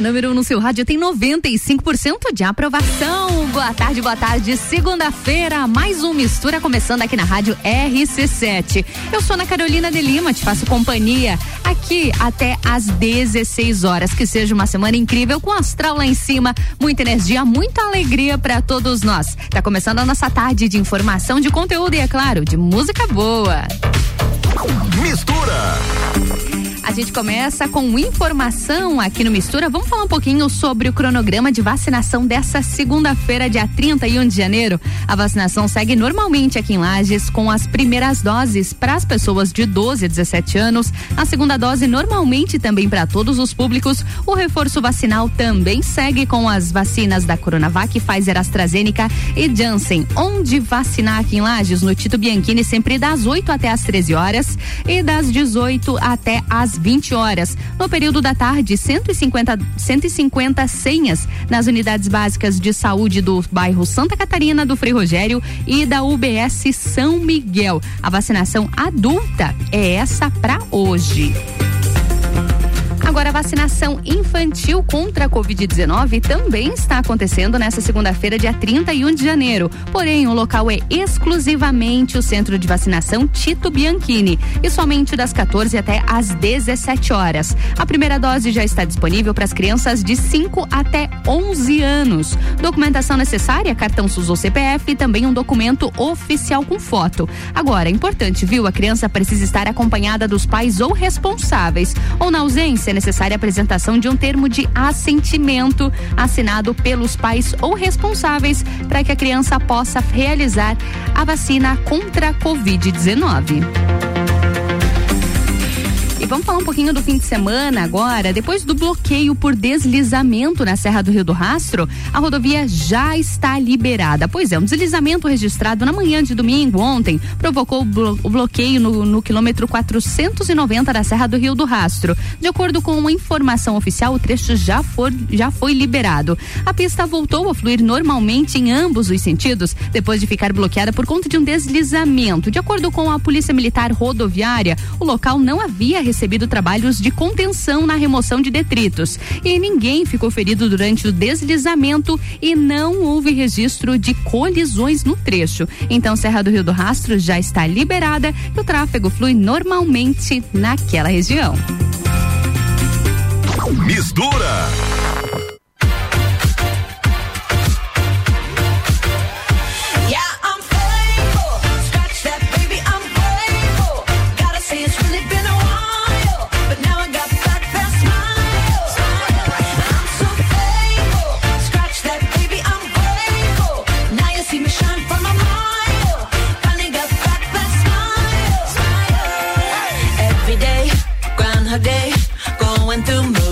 Número 1 um no seu rádio tem 95% de aprovação. Boa tarde, boa tarde. Segunda-feira, mais um Mistura começando aqui na rádio RC7. Eu sou Ana Carolina de Lima, te faço companhia aqui até às 16 horas. Que seja uma semana incrível com astral lá em cima, muita energia, muita alegria para todos nós. Tá começando a nossa tarde de informação, de conteúdo e, é claro, de música boa. Mistura. A gente começa com informação aqui no Mistura. Vamos falar um pouquinho sobre o cronograma de vacinação dessa segunda-feira, dia 31 de janeiro. A vacinação segue normalmente aqui em Lages com as primeiras doses para as pessoas de 12 a 17 anos, a segunda dose normalmente também para todos os públicos. O reforço vacinal também segue com as vacinas da Coronavac, Pfizer, AstraZeneca e Janssen. Onde vacinar aqui em Lages? No Tito Bianchini, sempre das 8 até as 13 horas e das 18 até as 20 horas. No período da tarde, 150, 150 senhas nas unidades básicas de saúde do bairro Santa Catarina, do Frei Rogério e da UBS São Miguel. A vacinação adulta é essa para hoje. Agora, a vacinação infantil contra a Covid-19 também está acontecendo nesta segunda-feira, dia 31 de janeiro. Porém, o local é exclusivamente o centro de vacinação Tito Bianchini e somente das 14 até às 17 horas. A primeira dose já está disponível para as crianças de 5 até 11 anos. Documentação necessária, cartão SUS ou CPF e também um documento oficial com foto. Agora, é importante, viu? A criança precisa estar acompanhada dos pais ou responsáveis. Ou na ausência, necessária a apresentação de um termo de assentimento assinado pelos pais ou responsáveis para que a criança possa realizar a vacina contra a Covid-19 vamos falar um pouquinho do fim de semana agora. Depois do bloqueio por deslizamento na Serra do Rio do Rastro, a rodovia já está liberada. Pois é, um deslizamento registrado na manhã de domingo, ontem, provocou o bloqueio no, no quilômetro 490 da Serra do Rio do Rastro. De acordo com uma informação oficial, o trecho já, for, já foi liberado. A pista voltou a fluir normalmente em ambos os sentidos, depois de ficar bloqueada por conta de um deslizamento. De acordo com a Polícia Militar Rodoviária, o local não havia recebido recebido trabalhos de contenção na remoção de detritos. E ninguém ficou ferido durante o deslizamento e não houve registro de colisões no trecho. Então, Serra do Rio do Rastro já está liberada e o tráfego flui normalmente naquela região. Mistura.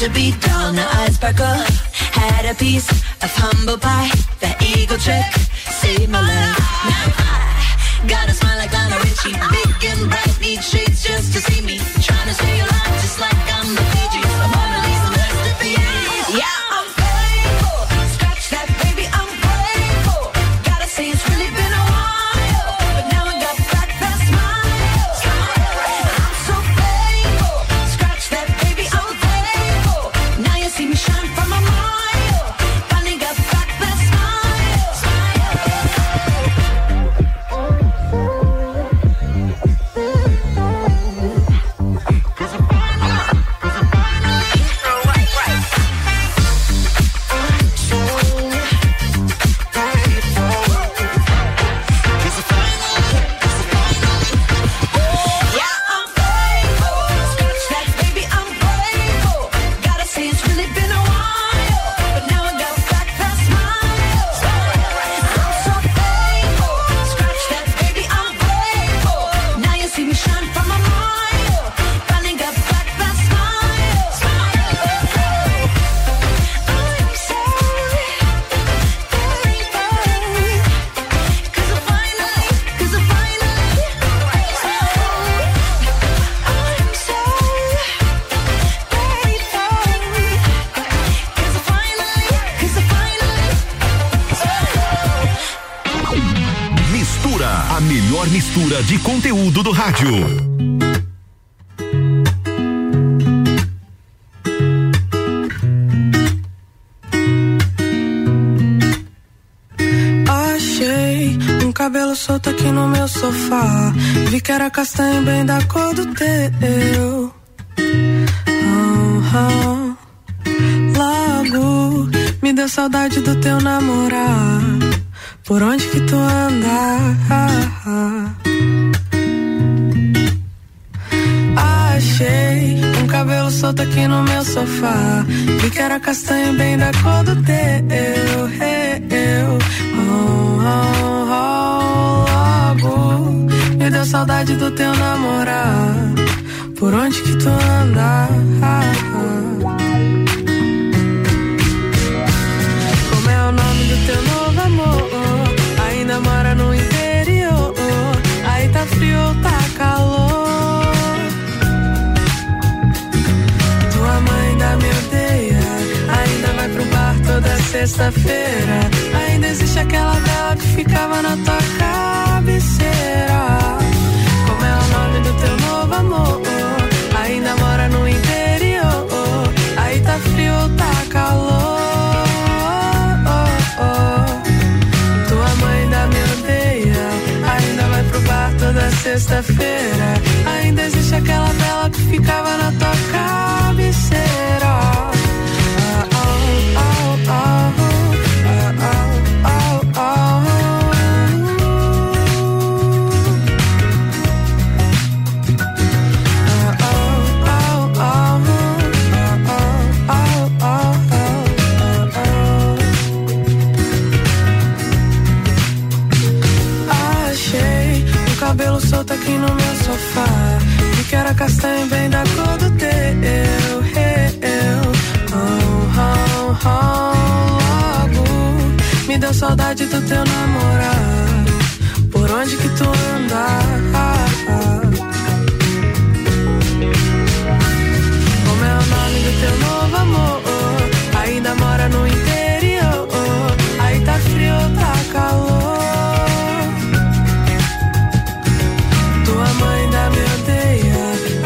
to be dull, now I sparkle. Had a piece of humble pie. The eagle trick saved my life. Now I got a smile like Lionel Richie. Big and bright, need shades just to see me. Trying to stay alive just like I'm the Fiji. Achei um cabelo solto aqui no meu sofá. Vi que era castanho bem da cor do teu. Cor sexta-feira. Ainda existe aquela vela que ficava na tua cabeceira. Saudade do teu namorar. Por onde que tu anda? Como é o nome do teu novo amor? Ainda mora no interior. Aí tá frio tá calor? Tua mãe ainda me odeia.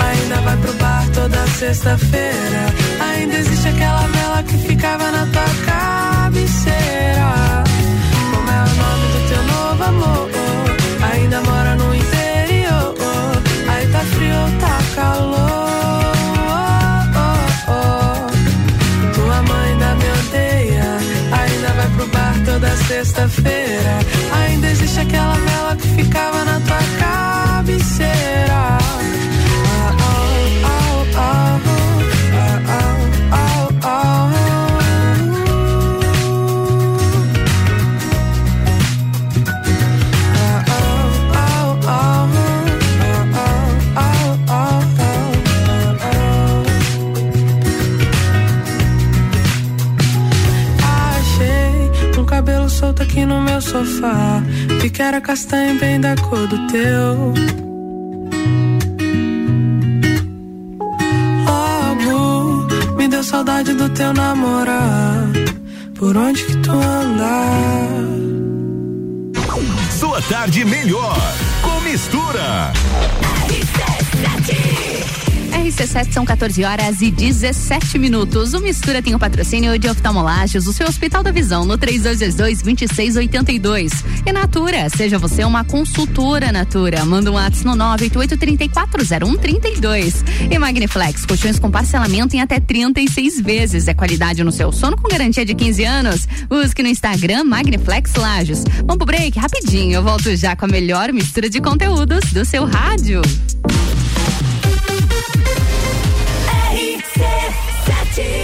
Ainda vai pro bar toda sexta-feira. Ainda existe aquela vela que ficava na tua cabeceira. Sexta-feira. Ainda existe aquela vela que ficava na tua cabeceira. Meu sofá. Vi que era castanho bem da cor do teu. Logo me deu saudade do teu namorar. Por onde que tu anda? Sua tarde melhor com mistura. RC7 são 14 horas e 17 minutos. O Mistura tem o patrocínio de oftalmolagens, o seu Hospital da Visão, no 3222-2682. E Natura, seja você uma consultora Natura. Manda um WhatsApp no 988340132. E Magniflex, colchões com parcelamento em até 36 vezes. É qualidade no seu sono com garantia de 15 anos. Busque no Instagram Magniflex Lages. Vamos pro break rapidinho. Eu volto já com a melhor mistura de conteúdos do seu rádio. T.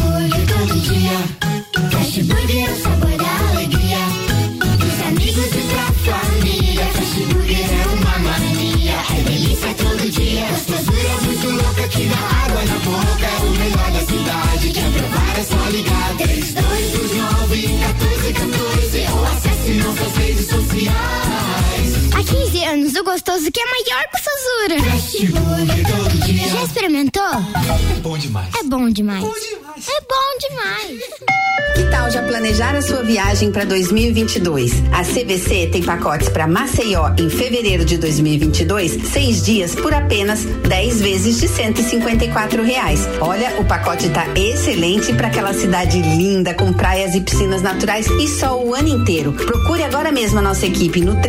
orgulho todo dia. Fastburger é o sabor da alegria. Dos amigos e da família. Fastburger é uma mania. É delícia todo dia. Gostosura é muito louca que dá água na boca. É o melhor da cidade. Quer provar é só ligar. 3229 1414 ou acesse nossas redes sociais. Há 15 anos, o gostoso que é maior que o Sazura. Já experimentou? É bom demais. É bom demais. Bom demais. É bom demais. Que tal já planejar a sua viagem para 2022? A CVC tem pacotes para Maceió em fevereiro de 2022, seis dias por apenas 10 vezes de 154 reais. Olha, o pacote tá excelente para aquela cidade linda com praias e piscinas naturais e sol o ano inteiro. Procure agora mesmo a nossa equipe no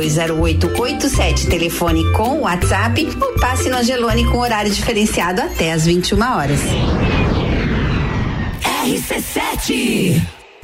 32220887, telefone com WhatsApp ou passe no Angelone com horário diferenciado até às 21 horas. RC7.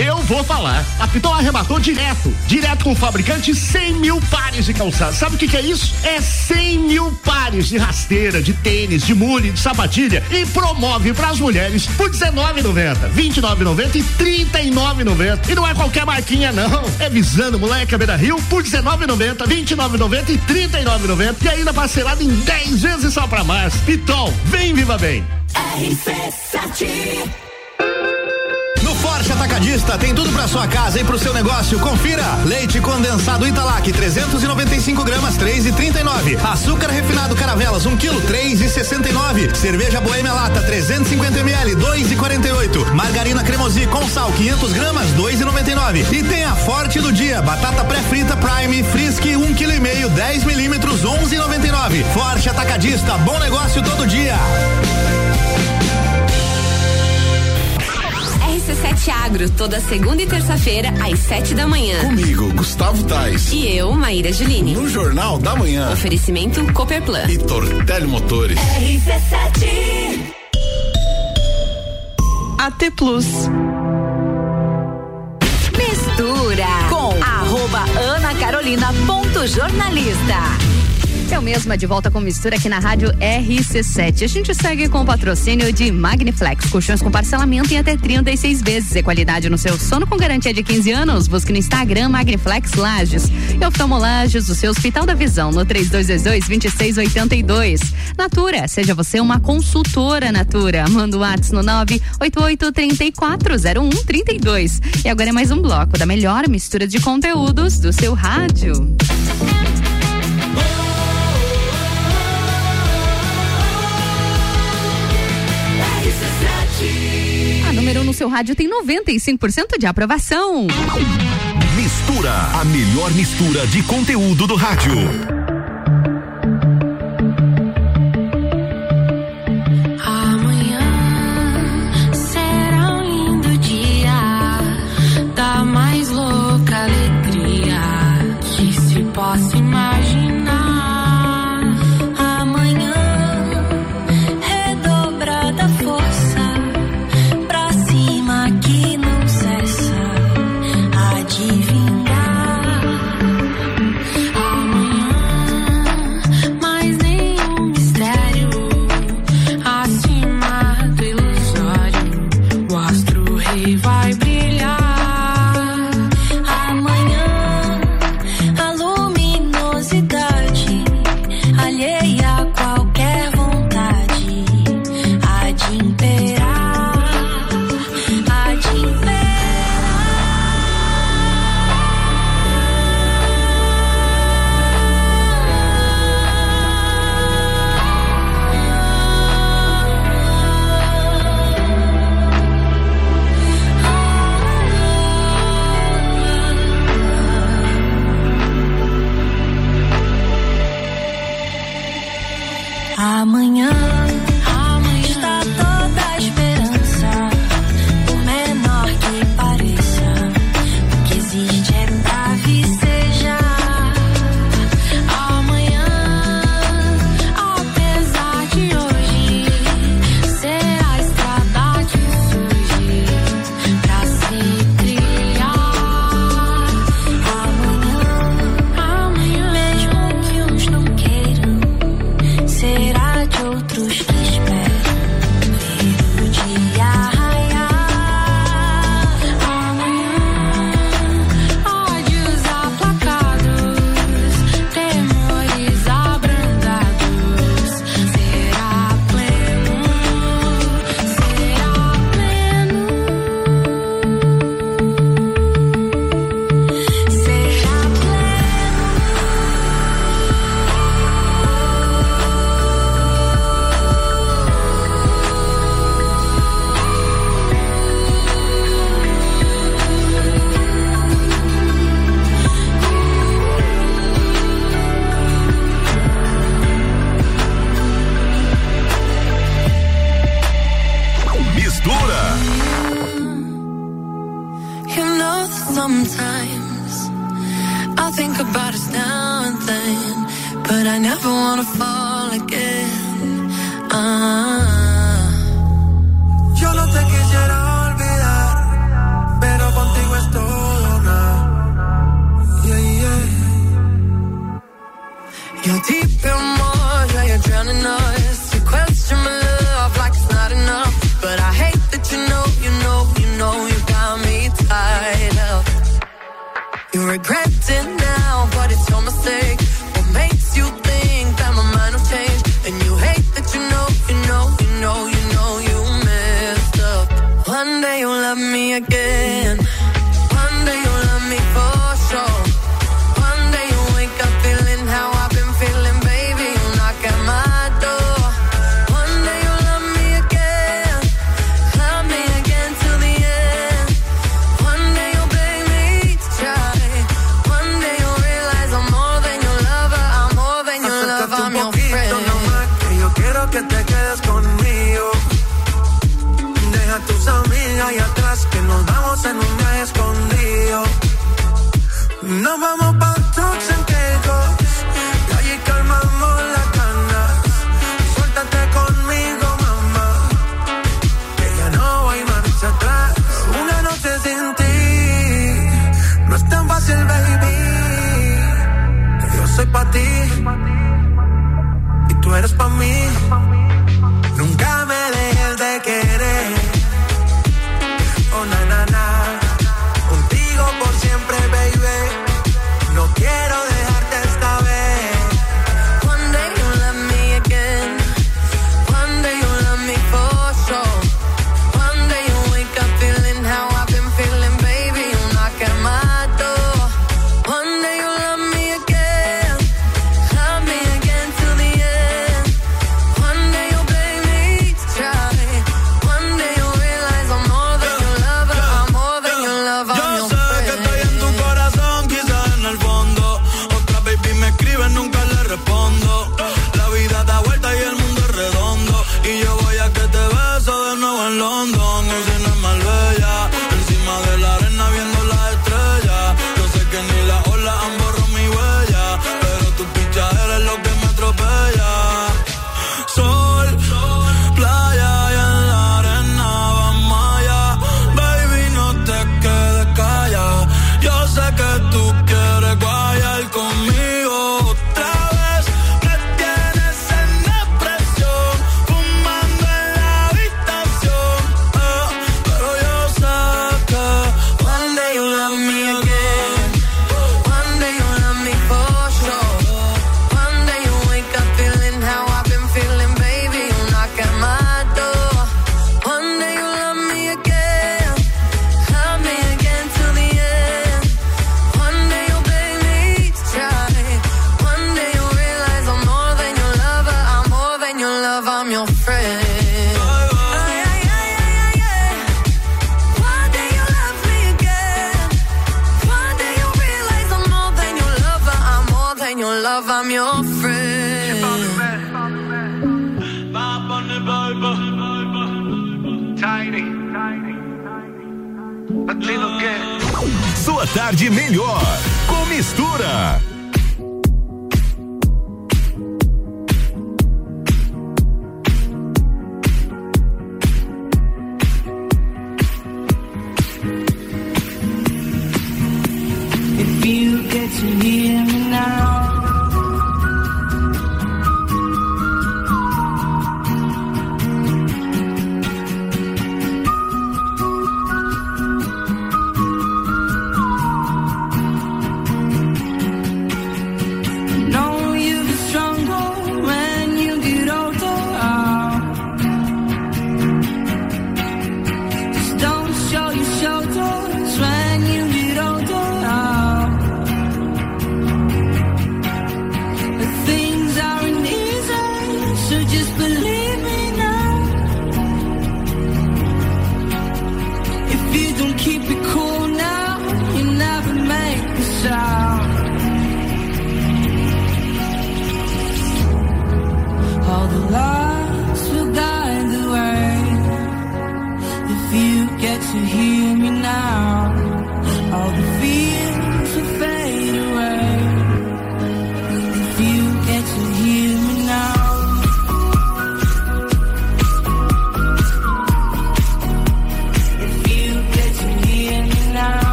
Eu vou falar. A Pitol arrematou direto, direto com o fabricante 100 mil pares de calçados. Sabe o que, que é isso? É 100 mil pares de rasteira, de tênis, de mule, de sapatilha e promove para as mulheres por 19,90, 29,90 e 39,90. E não é qualquer marquinha não. É visando moleque Beira Rio por 19,90, 29,90 e 39,90 e ainda parcelado em 10 vezes só para mais. Pitol, vem viva bem. RC7. Atacadista tem tudo para sua casa e pro seu negócio. Confira: leite condensado Italac 395 gramas 3,39. Açúcar refinado Caravelas 1 quilo 3,69. Cerveja Boêmia Lata 350 ml 2,48. Margarina Cremosi com sal 500 gramas 2,99. E tem a Forte do dia: batata pré-frita Prime Frisk 1 kg e meio 10 milímetros 11,99. Forte Atacadista, bom negócio todo dia. RC7 Agro, toda segunda e terça-feira, às sete da manhã. Comigo, Gustavo Tais. E eu, Maíra Juline. No Jornal da Manhã. Oferecimento Cooperplan. E Tortelli Motores. RC7. AT Plus. Mistura com arroba Ana Carolina ponto jornalista. Eu mesma de volta com mistura aqui na rádio RC7. A gente segue com o patrocínio de Magniflex, colchões com parcelamento em até 36 vezes. E qualidade no seu sono com garantia de 15 anos. Busque no Instagram Magniflex Lages. E oftalmolages, o seu Hospital da Visão, no 3222-2682. Natura, seja você uma consultora Natura. Manda o WhatsApp no 988-340132. E agora é mais um bloco da melhor mistura de conteúdos do seu rádio. Seu rádio tem 95% de aprovação. Mistura, a melhor mistura de conteúdo do rádio.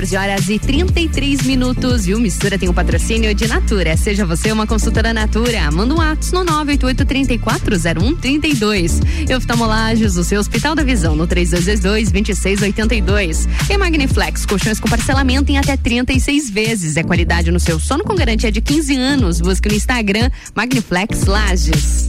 14 horas e 33 minutos e o Mistura tem o patrocínio de Natura. Seja você uma consultora Natura. Manda um ato no 988-340132. E oftalmolagens, o seu Hospital da Visão no 3222-2682. E Magniflex, colchões com parcelamento em até 36 vezes. É qualidade no seu sono com garantia de 15 anos. Busque no Instagram Magniflex Lages.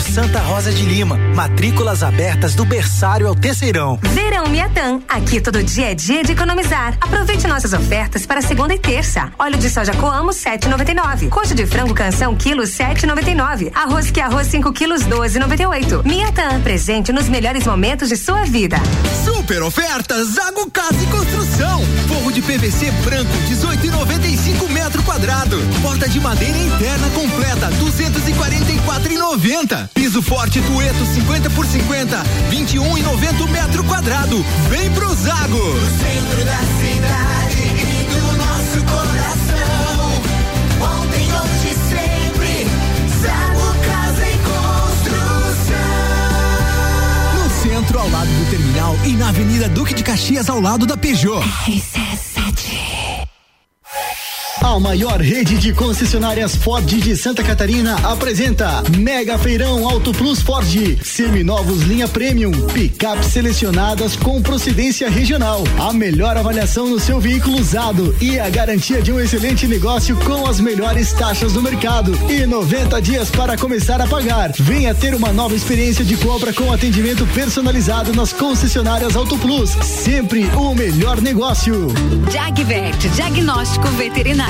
Colégio Santa Rosa de Lima. Matrículas abertas do berçário ao terceirão. Verão Miatã. Aqui todo dia é dia de economizar. Aproveite nossas ofertas para segunda e terça. Óleo de soja Coamo 7,99. Coxa de frango canção quilo 7,99. Arroz que arroz 5 quilos 12,98. Miatã. Presente nos melhores momentos de sua vida. Super ofertas Zago Casa e Construção. Forro de PVC branco 18,95 metro quadrado. Porta de madeira interna completa 244,90. Piso forte Tueto 50 por 50 21,90 metro quadrado. Vem pro Zago. centro da cidade e do nosso coração. Ontem, hoje, sempre. Zago Casa e Construção. No centro, ao lado do terminal e na Avenida Duque de Caxias, ao lado da Peugeot. A maior rede de concessionárias Ford de Santa Catarina apresenta Mega Feirão Auto Plus Ford. Seminovos linha Premium. Picapes selecionadas com procedência regional. A melhor avaliação no seu veículo usado e a garantia de um excelente negócio com as melhores taxas do mercado. E 90 dias para começar a pagar. Venha ter uma nova experiência de compra com atendimento personalizado nas concessionárias Auto Plus. Sempre o melhor negócio. Jagvet, diagnóstico veterinário.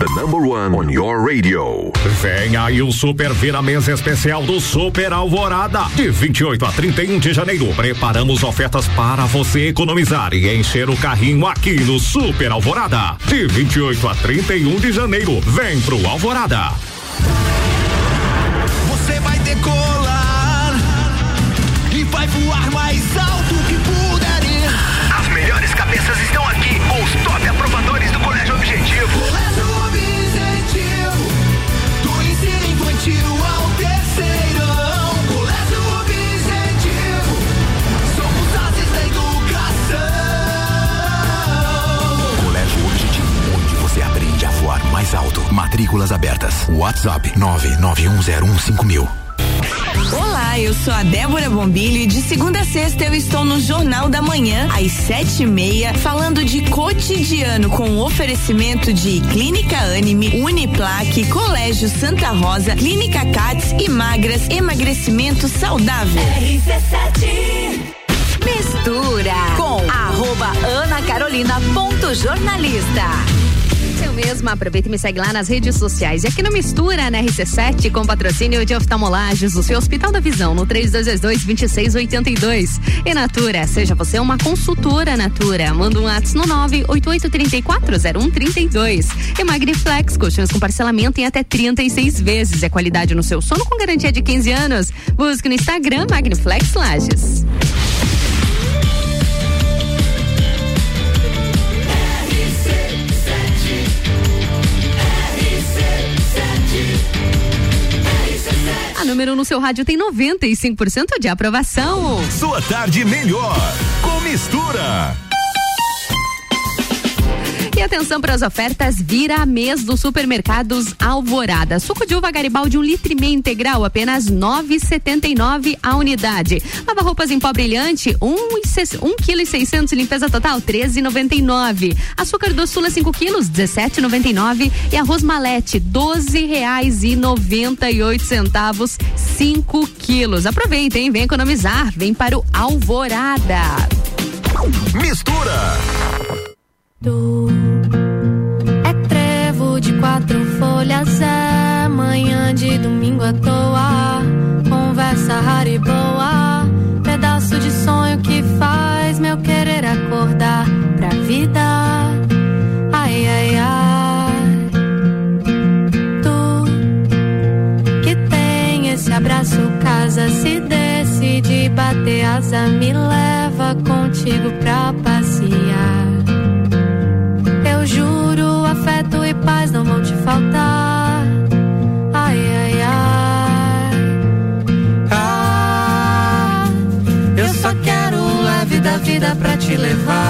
The number one on your radio. Vem aí o Super Vira Mesa Especial do Super Alvorada. De 28 a 31 de janeiro, preparamos ofertas para você economizar e encher o carrinho aqui no Super Alvorada. De 28 a 31 de janeiro, vem pro Alvorada. Matrículas abertas. WhatsApp 991015000. Olá, eu sou a Débora Bombilho e de segunda a sexta eu estou no Jornal da Manhã, às sete e meia, falando de cotidiano com oferecimento de Clínica Anime, Uniplaque, Colégio Santa Rosa, Clínica Cats e Magras, emagrecimento saudável. Mistura com arroba Ana Carolina ponto jornalista. Eu mesma, aproveita e me segue lá nas redes sociais. E aqui no Mistura, na RC7, com patrocínio de oftalmolagens, o seu Hospital da Visão, no 3222-2682. E Natura, seja você uma consultora Natura. Manda um WhatsApp no 988340132. E Magniflex, colchões com parcelamento em até 36 vezes. É qualidade no seu sono com garantia de 15 anos. Busque no Instagram Magniflex Lages. Número no seu rádio tem 95% de aprovação. Sua tarde melhor com mistura. E atenção para as ofertas Vira mês dos supermercados Alvorada. Suco de uva Garibaldi um litro e meio integral, apenas 9,79 a unidade. Lava roupas em pó brilhante, um, e ses- um quilo e seiscentos limpeza total, 13,99. Açúcar do Sula 5 quilos, 17,99 e arroz malete, 12 reais e 98 centavos, 5 quilos. Aproveitem, vem economizar, vem para o Alvorada. Mistura. Tu é trevo de quatro folhas, é manhã de domingo à toa. Conversa rara e boa, pedaço de sonho que faz meu querer acordar pra vida. Ai, ai, ai. Tu que tem esse abraço, casa, se decide bater asa, me leva contigo pra passear. Te levar.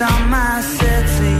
on my settee.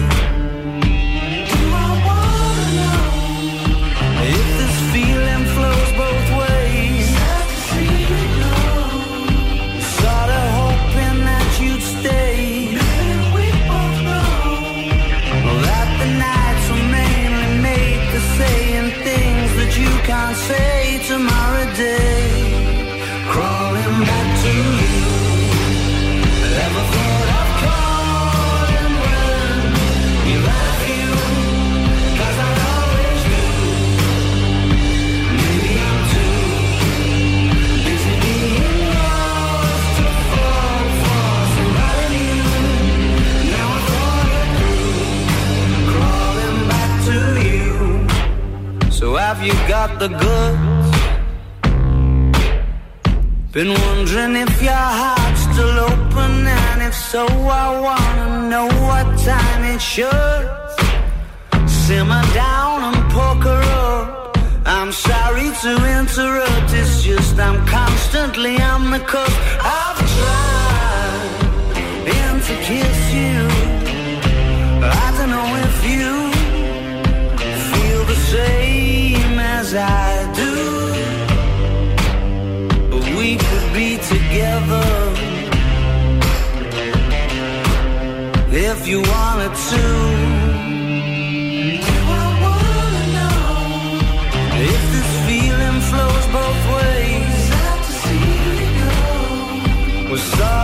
You got the goods? Been wondering if your heart's still open, and if so, I wanna know what time it should. Simmer down and poker up. I'm sorry to interrupt, it's just I'm constantly on the cusp. I've tried and to kiss I do. We could be together if you wanted to. I wanna know if this feeling flows both ways. Sorta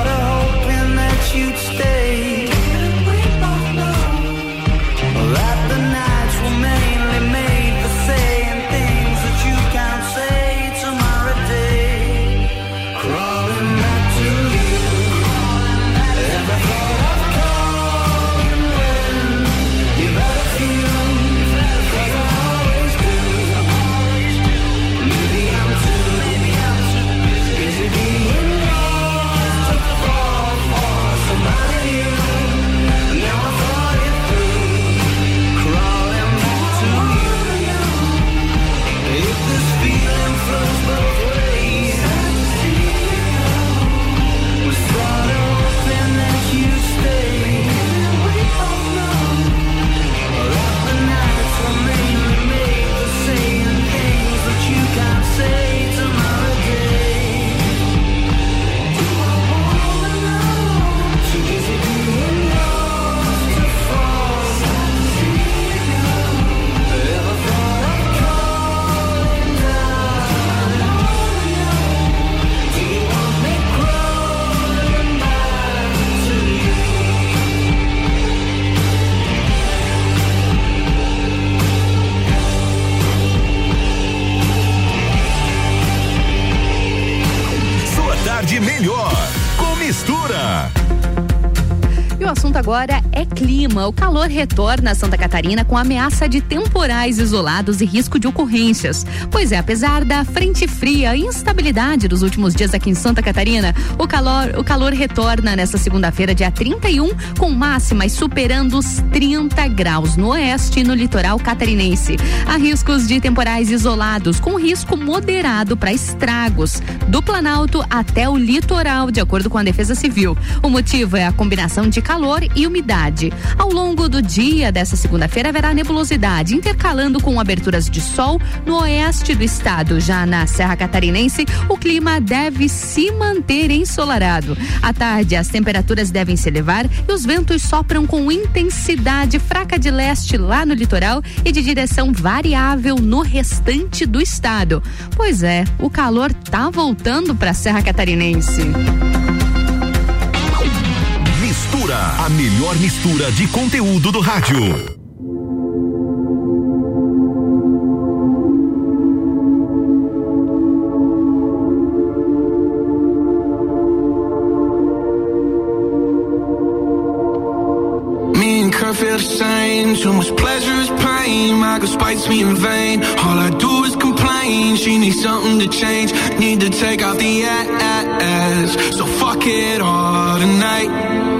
agora é clima. O calor retorna a Santa Catarina com ameaça de temporais isolados e risco de ocorrências. Pois é, apesar da frente fria e instabilidade dos últimos dias aqui em Santa Catarina, o calor, o calor retorna nesta segunda-feira, dia 31, com máximas superando os 30 graus no oeste e no litoral catarinense. Há riscos de temporais isolados, com risco moderado para estragos, do Planalto até o litoral, de acordo com a Defesa Civil. O motivo é a combinação de calor e umidade. Ao longo do dia dessa segunda-feira haverá nebulosidade, intercalando com aberturas de sol no oeste do estado. Já na Serra Catarinense, o clima deve se manter ensolarado. À tarde, as temperaturas devem se elevar e os ventos sopram com intensidade fraca de leste lá no litoral e de direção variável no restante do estado. Pois é, o calor tá voltando para a Serra Catarinense. Mistura, a melhor mistura de conteúdo do rádio. Too much pleasure is pain. My girl spites me in vain. All I do is complain. She needs something to change. Need to take out the ass. So fuck it all tonight.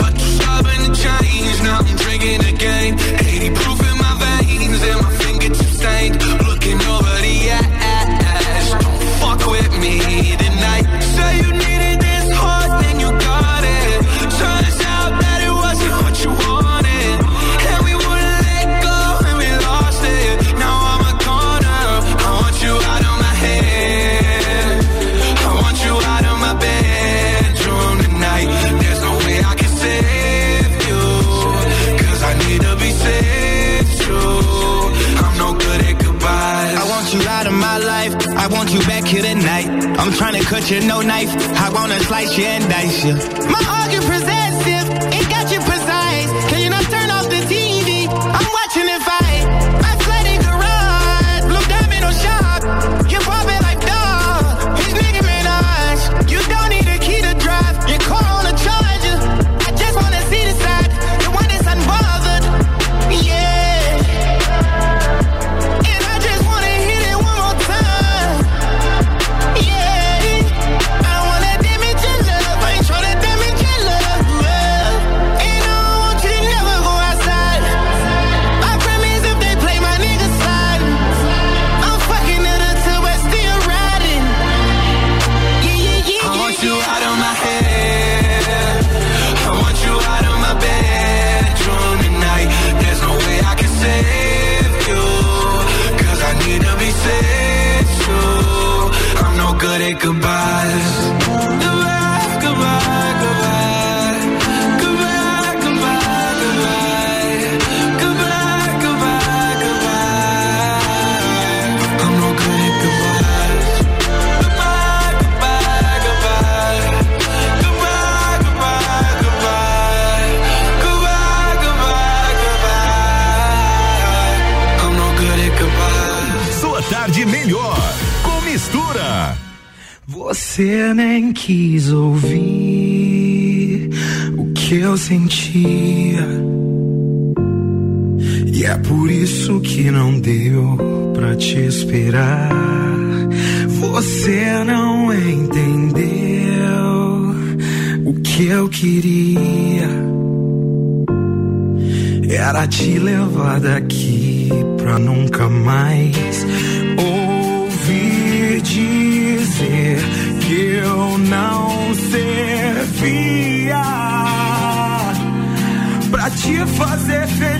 I've been drinking again. 80 proof in my veins and my fingertips stained. cut you no knife. I wanna slice you and dice you. My argument presents. te levar daqui pra nunca mais ouvir dizer que eu não servia pra te fazer feliz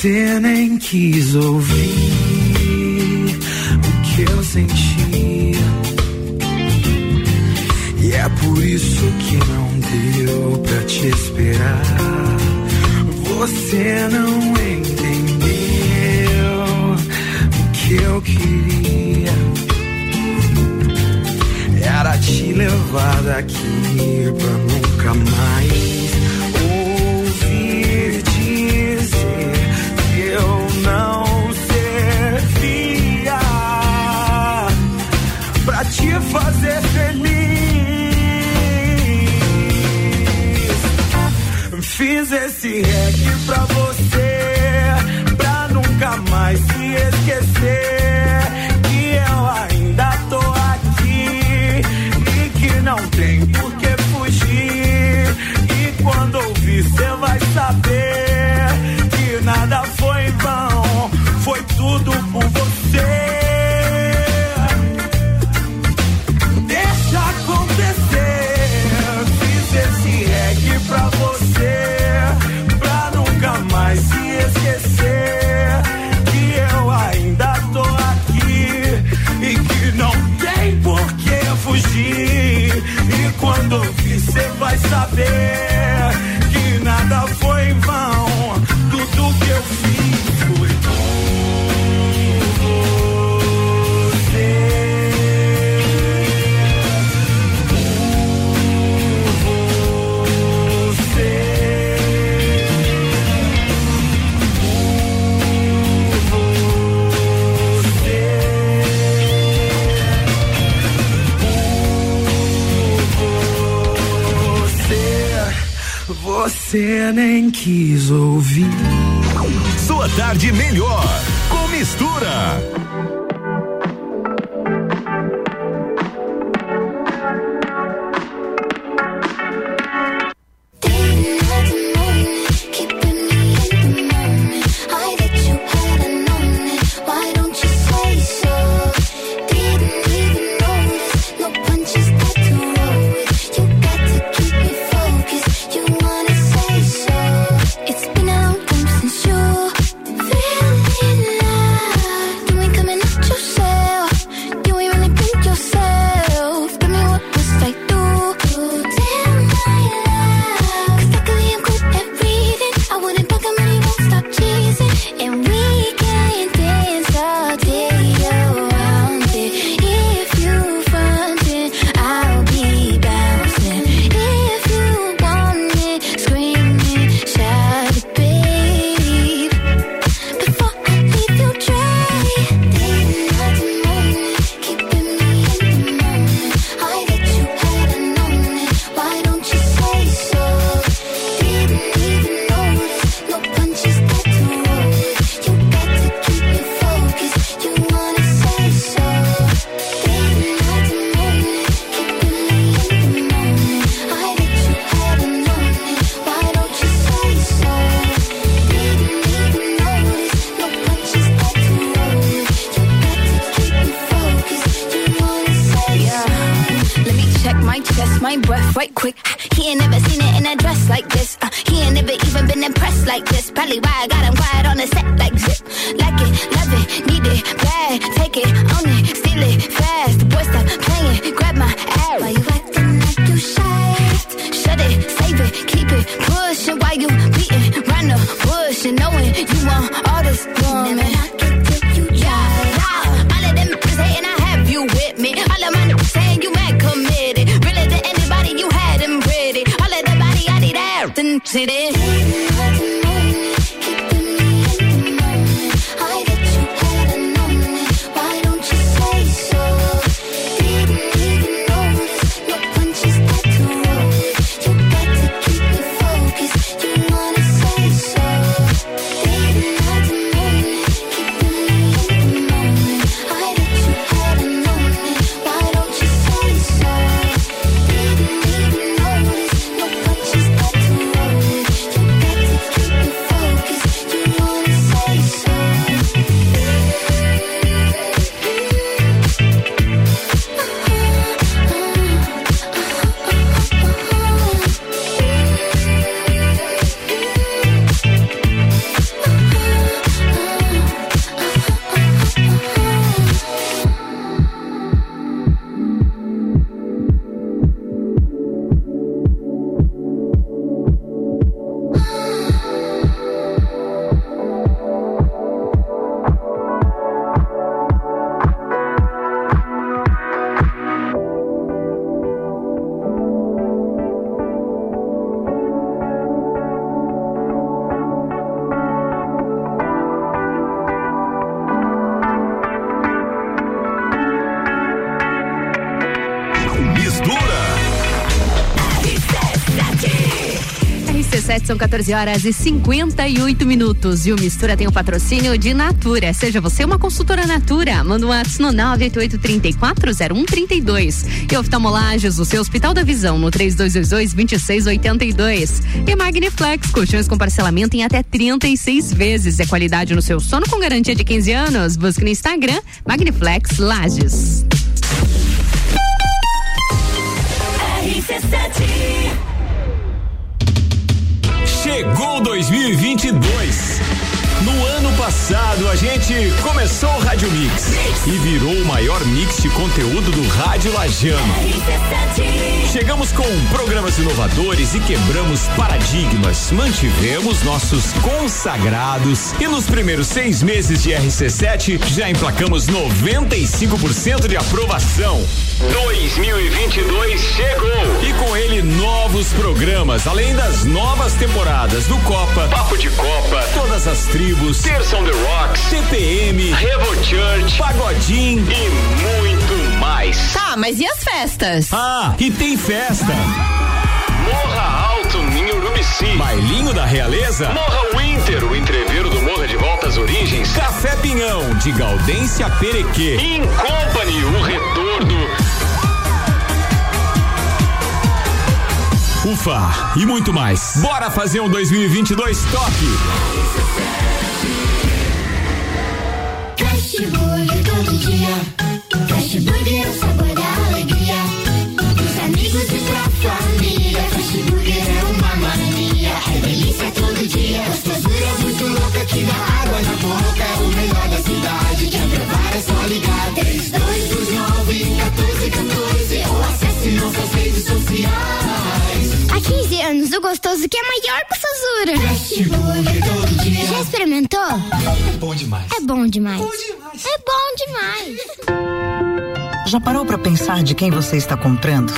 Você nem quis ouvir o que eu senti. E é por isso que não deu pra te esperar. Você não entendeu o que eu queria. Era te levar daqui pra nunca mais. fazer feliz. Fiz esse rec pra você, pra nunca mais se esquecer. Que eu ainda tô aqui e que não tem por que fugir. E quando ouvir, você vai saber que nada foi em vão, foi tudo Você nem quis ouvir. Sua tarde melhor com mistura. São 14 horas e 58 minutos. E o Mistura tem o patrocínio de Natura. Seja você uma consultora Natura. Manda um WhatsApp no 988-340132. E oftalmolagens, o seu Hospital da Visão, no 3222-2682. E Magniflex, colchões com parcelamento em até 36 vezes. É qualidade no seu sono com garantia de 15 anos. Busque no Instagram Magniflex Lages. Chegou 2022. No ano passado, a gente começou o Rádio Mix e virou o maior mix de conteúdo do Rádio Lajano. Chegamos com programas inovadores e quebramos paradigmas. Mantivemos nossos consagrados e nos primeiros seis meses de RC7 já emplacamos 95% de aprovação. 2022 chegou e com ele novos programas, além das novas temporadas do Copa, Papo de Copa, todas as tribos, Terça on the Rocks, CPM, Revo Church, Pagodinho e muito mais. Tá, mas e as festas? Ah, e tem festa. Urubici. Bailinho da Realeza. Morra Winter, o entreveiro do Morra de Volta às Origens. Café Pinhão, de Gaudência Perequê. In Company, o retorno. Ufa, e muito mais. Bora fazer um 2022 top. Fast Burger todo dia. Ligar. 3229 1414 ou acesse nossas redes sociais. Há 15 anos, o gostoso que é maior que o dia. Já experimentou? É bom demais. É bom demais. É bom demais. Já parou para pensar de quem você está comprando?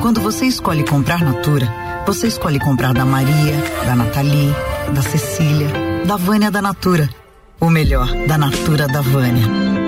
Quando você escolhe comprar Natura, você escolhe comprar da Maria, da Nathalie, da Cecília, da Vânia da Natura. Ou melhor, da Natura da Vânia.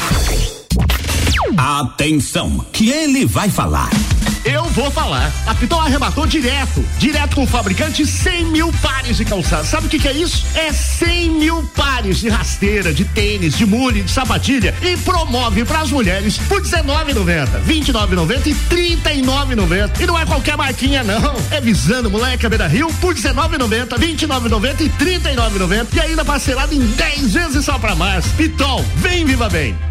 Atenção, que ele vai falar. Eu vou falar. A Pitol arrematou direto, direto com o fabricante 100 mil pares de calçados. Sabe o que, que é isso? É 100 mil pares de rasteira, de tênis, de mule, de sapatilha e promove para as mulheres por R$19,90, R$29,90 e R$39,90. E não é qualquer marquinha não. É visando moleque Beira Rio por R$19,90, R$29,90 e R$39,90 e ainda parcelado em 10 vezes só pra mais. Pitol, vem viva bem.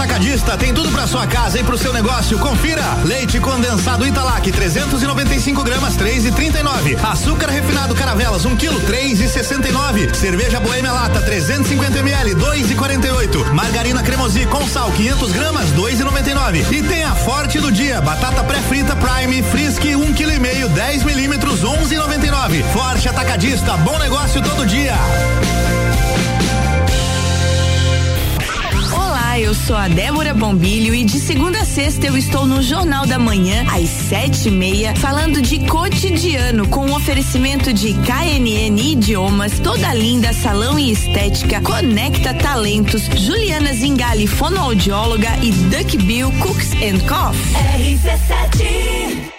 Atacadista tem tudo pra sua casa e pro seu negócio. Confira: leite condensado Italac 395 gramas 3 e 39. Açúcar refinado Caravelas 1 quilo 3 e 69. Cerveja Boêmia Lata 350 ml 2 e 48. Margarina Cremosi com sal 500 gramas 2 e 99. E tem a Forte do dia: batata pré-frita Prime Frisk 1 kg e meio 10 milímetros 11 e 99. Forte Atacadista, bom negócio todo dia. Olá, eu sou a Débora Bombilho e de segunda a sexta eu estou no Jornal da Manhã, às sete e meia, falando de cotidiano, com um oferecimento de KNN Idiomas, Toda Linda Salão e Estética, Conecta Talentos, Juliana Zingali, fonoaudióloga e Duck Bill Cooks and Coffee. RC7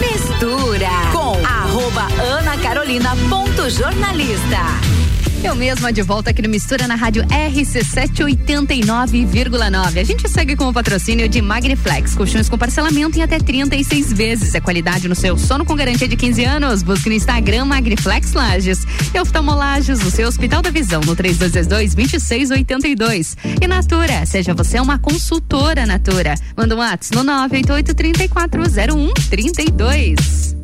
Mistura com arroba Ana Carolina ponto jornalista. Eu mesma de volta aqui no Mistura na rádio RC789,9. A gente segue com o patrocínio de Magniflex, colchões com parcelamento em até 36 vezes. É qualidade no seu sono com garantia de 15 anos. Busque no Instagram Magniflex Lages. Oftalmolages, o seu Hospital da Visão, no 3222-2682. E Natura, seja você uma consultora Natura. Manda um WhatsApp no 988 340132. A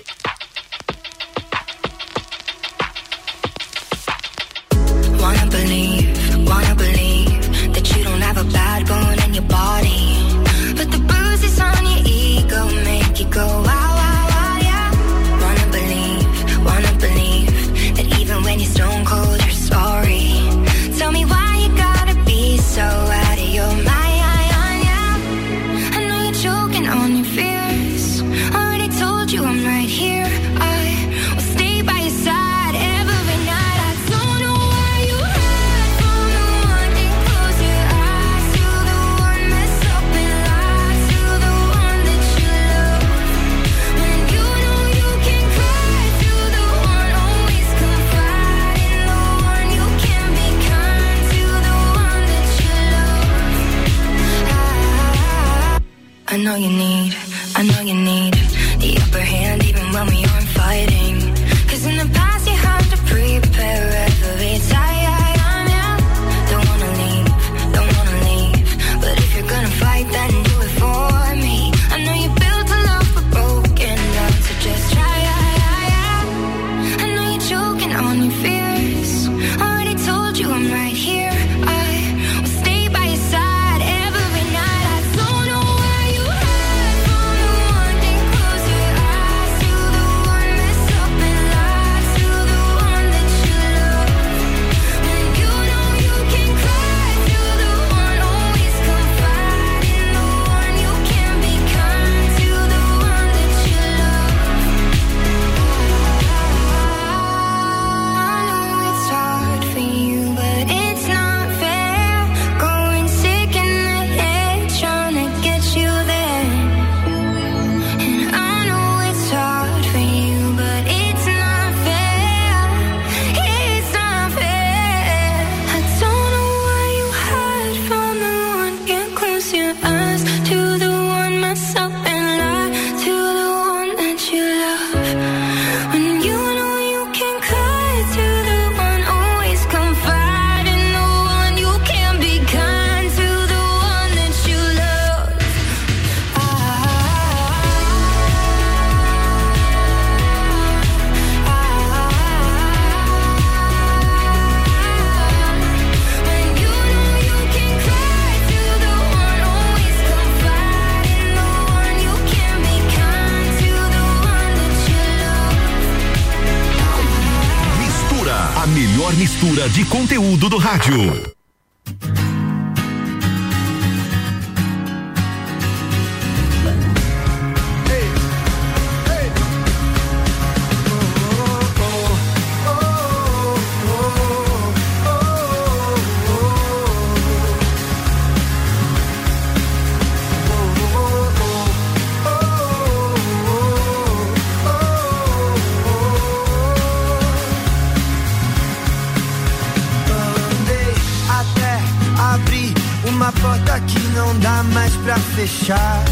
Uma porta que não dá mais pra fechar.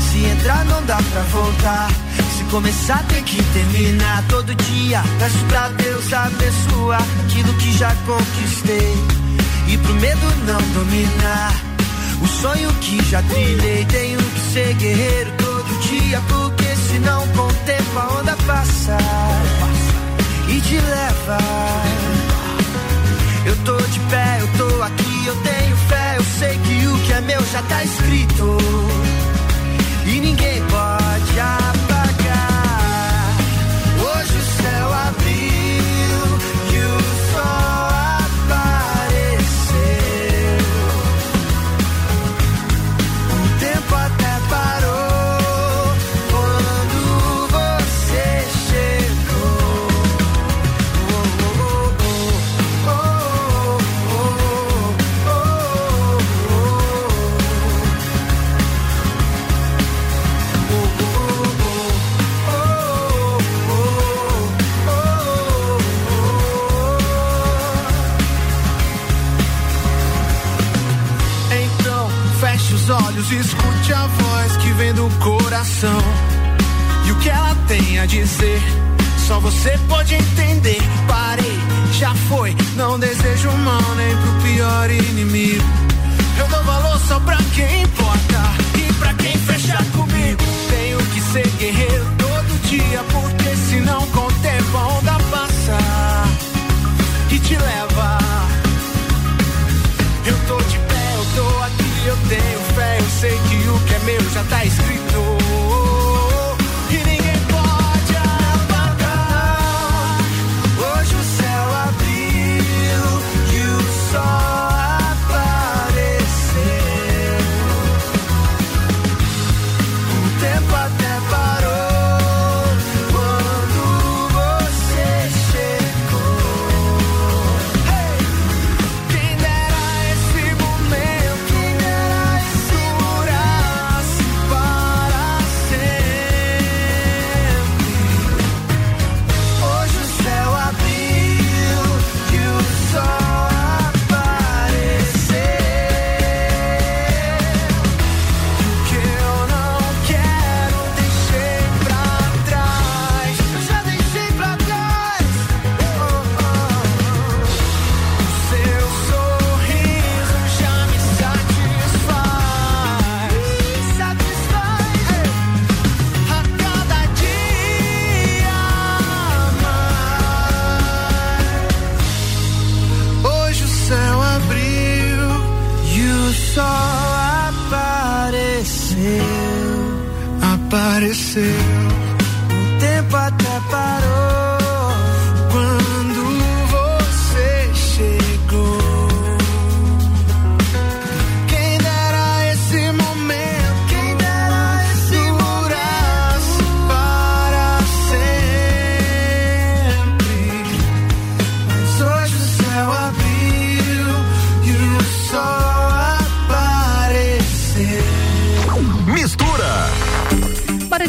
Se entrar, não dá pra voltar. Se começar, tem que terminar. Todo dia peço pra Deus abençoar aquilo que já conquistei. E pro medo não dominar. O sonho que já trilhei. Tenho que ser guerreiro todo dia. Porque senão, com o tempo, a onda passa e te leva. Eu tô de pé, eu tô aqui, eu tenho sei que o que é meu já tá escrito. E ninguém pode apagar. Feche os olhos e escute a voz que vem do coração. E o que ela tem a dizer, só você pode entender. Parei, já foi, não desejo mal nem pro pior inimigo. Eu dou valor só pra quem importa. E pra quem fechar comigo, tenho que ser guerreiro todo dia. Porque senão com o tempo a onda passa e te leva. Sei que o que é meu já tá escrito.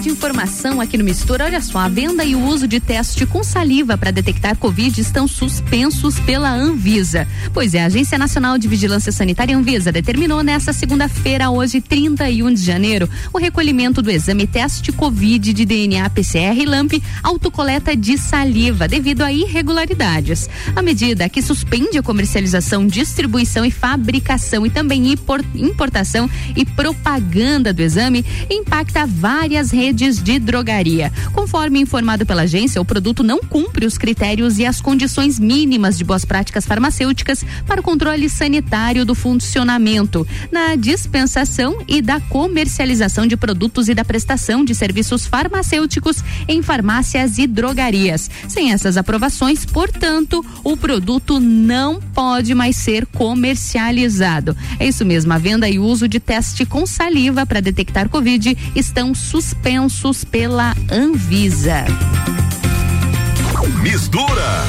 De informação aqui no Mistura. Olha só, a venda e o uso de teste com saliva para detectar Covid estão suspensos pela Anvisa. Pois é, a Agência Nacional de Vigilância Sanitária Anvisa determinou nesta segunda-feira, hoje, 31 de janeiro, o recolhimento do exame teste Covid de DNA PCR e LAMP autocoleta de saliva devido a irregularidades. A medida que suspende a comercialização, distribuição e fabricação e também impor- importação e propaganda do exame impacta várias redes de drogaria. Conforme informado pela agência, o produto não cumpre os critérios e as condições mínimas de boas práticas farmacêuticas para o controle sanitário do funcionamento, na dispensação e da comercialização de produtos e da prestação de serviços farmacêuticos em farmácias e drogarias. Sem essas aprovações, portanto, o produto não pode mais ser comercializado. É isso mesmo, a venda e o uso de teste com saliva para detectar Covid estão suspensos pela Anvisa. Mistura.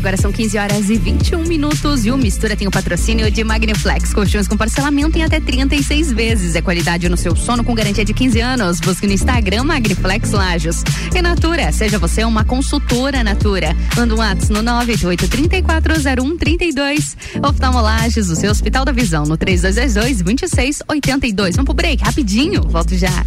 Agora são 15 horas e 21 minutos e o Mistura tem o patrocínio de Magniflex, colchões com parcelamento em até 36 vezes. É qualidade no seu sono com garantia de 15 anos. Busque no Instagram Magniflex Lajos. E Natura, seja você uma consultora Natura. Manda um WhatsApp no 988-340132. Oftalmolages, o seu Hospital da Visão, no 3222-2682. Vamos pro break, rapidinho, volto já.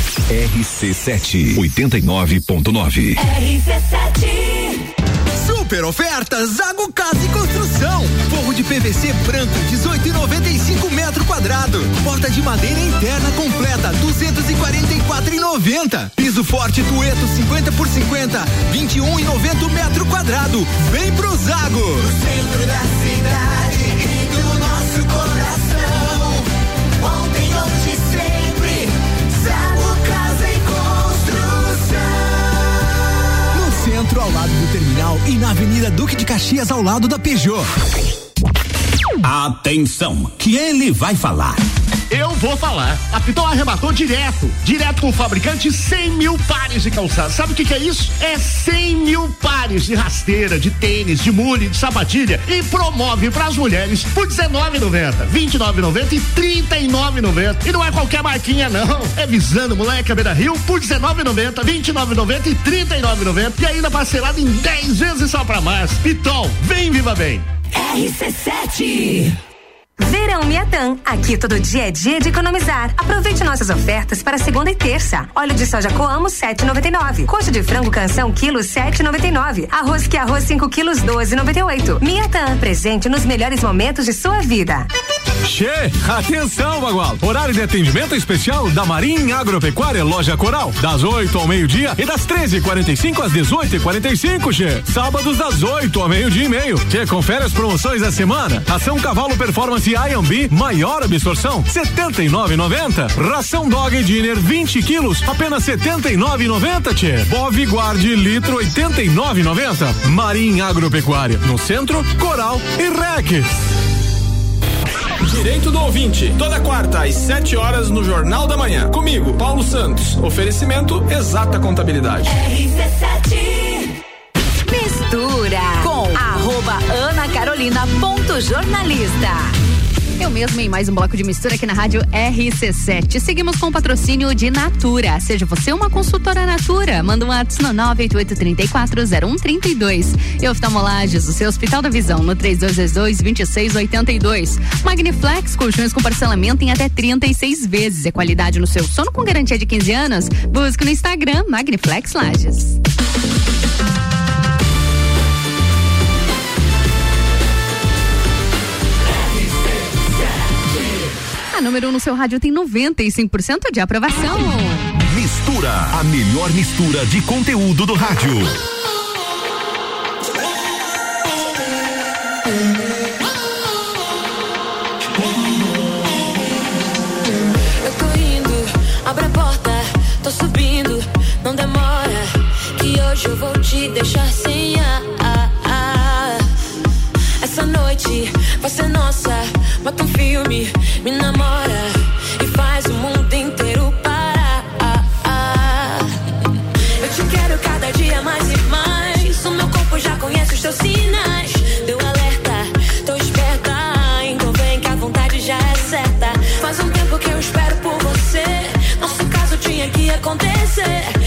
RC7 89.9. Super ofertas Zago Casa e Construção. Forro de PVC branco 18,95 metro quadrado. Porta de madeira interna completa 244,90. Piso forte Tueto 50 por 50 21,90 metro quadrado. Vem pro Zago. centro da cidade e do nosso coração. centro, ao lado do terminal e na Avenida Duque de Caxias, ao lado da Peugeot. Atenção, que ele vai falar. Eu vou falar. A Pitol arrematou direto. Direto com o fabricante 100 mil pares de calçados. Sabe o que, que é isso? É 100 mil pares de rasteira, de tênis, de mule, de sapatilha e promove para as mulheres por R$19,90, R$29,90 e R$39,90. E não é qualquer marquinha, não. É visando moleque Beira Rio por R$19,90, R$29,90 e R$39,90. E ainda parcelado em 10 vezes só pra mais. Pitol, vem Viva Bem. RC7 Verão Miatã. Aqui todo dia é dia de economizar. Aproveite nossas ofertas para segunda e terça. Óleo de soja Coamo 7,99. Coxa de frango canção quilo 7,99. Arroz que arroz 5 quilos 12,98. Miatã. Presente nos melhores momentos de sua vida. Che, atenção, Bagual. Horário de atendimento especial da Marinha Agropecuária Loja Coral, das 8 ao meio-dia e das 13h45 às 18h45, Che. Sábados das 8 ao meio-dia e meio. Che, confere as promoções da semana. Ação Cavalo Performance IMB, maior absorção, 79,90. Ração Dog Dinner 20 quilos, apenas 79,90, Che. Bove Guarde litro 89,90. Marinha Agropecuária, no centro, Coral e Rex. Direito do ouvinte, toda quarta às 7 horas no Jornal da Manhã. Comigo, Paulo Santos. Oferecimento Exata Contabilidade. Mistura com arroba Ana Carolina ponto jornalista. Eu mesmo em mais um bloco de mistura aqui na rádio RC7. Seguimos com o patrocínio de Natura. Seja você uma consultora Natura, manda um WhatsApp no 988340132. E oftalmolages, o seu Hospital da Visão, no 3222-2682. Magniflex, colchões com parcelamento em até 36 vezes. É qualidade no seu sono com garantia de 15 anos. Busque no Instagram Magniflex Lages. A número 1 um no seu rádio tem 95% de aprovação. Mistura, a melhor mistura de conteúdo do rádio. Eu tô indo, abre a porta, tô subindo, não demora. Que hoje eu vou te deixar sem ar. Essa noite vai ser nossa, bota um filme, me namora e faz o mundo inteiro parar. Eu te quero cada dia mais e mais. O meu corpo já conhece os teus sinais. Deu alerta, tô esperta, então vem que a vontade já é certa. Faz um tempo que eu espero por você. Nosso caso tinha que acontecer.